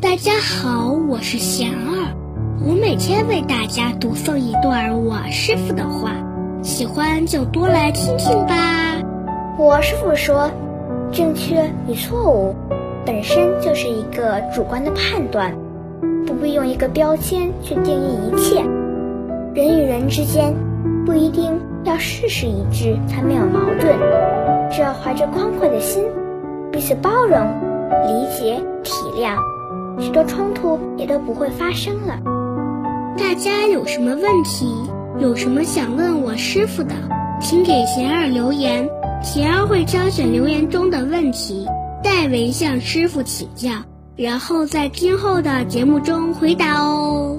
大家好，我是贤儿，我每天为大家读诵一段我师傅的话，喜欢就多来听听吧。我师傅说，正确与错误本身就是一个主观的判断，不必用一个标签去定义一切。人与人之间不一定要事事一致才没有矛盾，只要怀着宽阔的心，彼此包容、理解、体谅。许多冲突也都不会发生了。大家有什么问题，有什么想问我师傅的，请给贤儿留言，贤儿会挑选留言中的问题，代为向师傅请教，然后在今后的节目中回答哦。